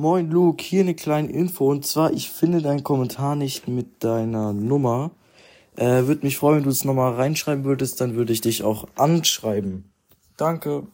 Moin Luke, hier eine kleine Info und zwar, ich finde deinen Kommentar nicht mit deiner Nummer. Äh, würde mich freuen, wenn du es nochmal reinschreiben würdest, dann würde ich dich auch anschreiben. Danke.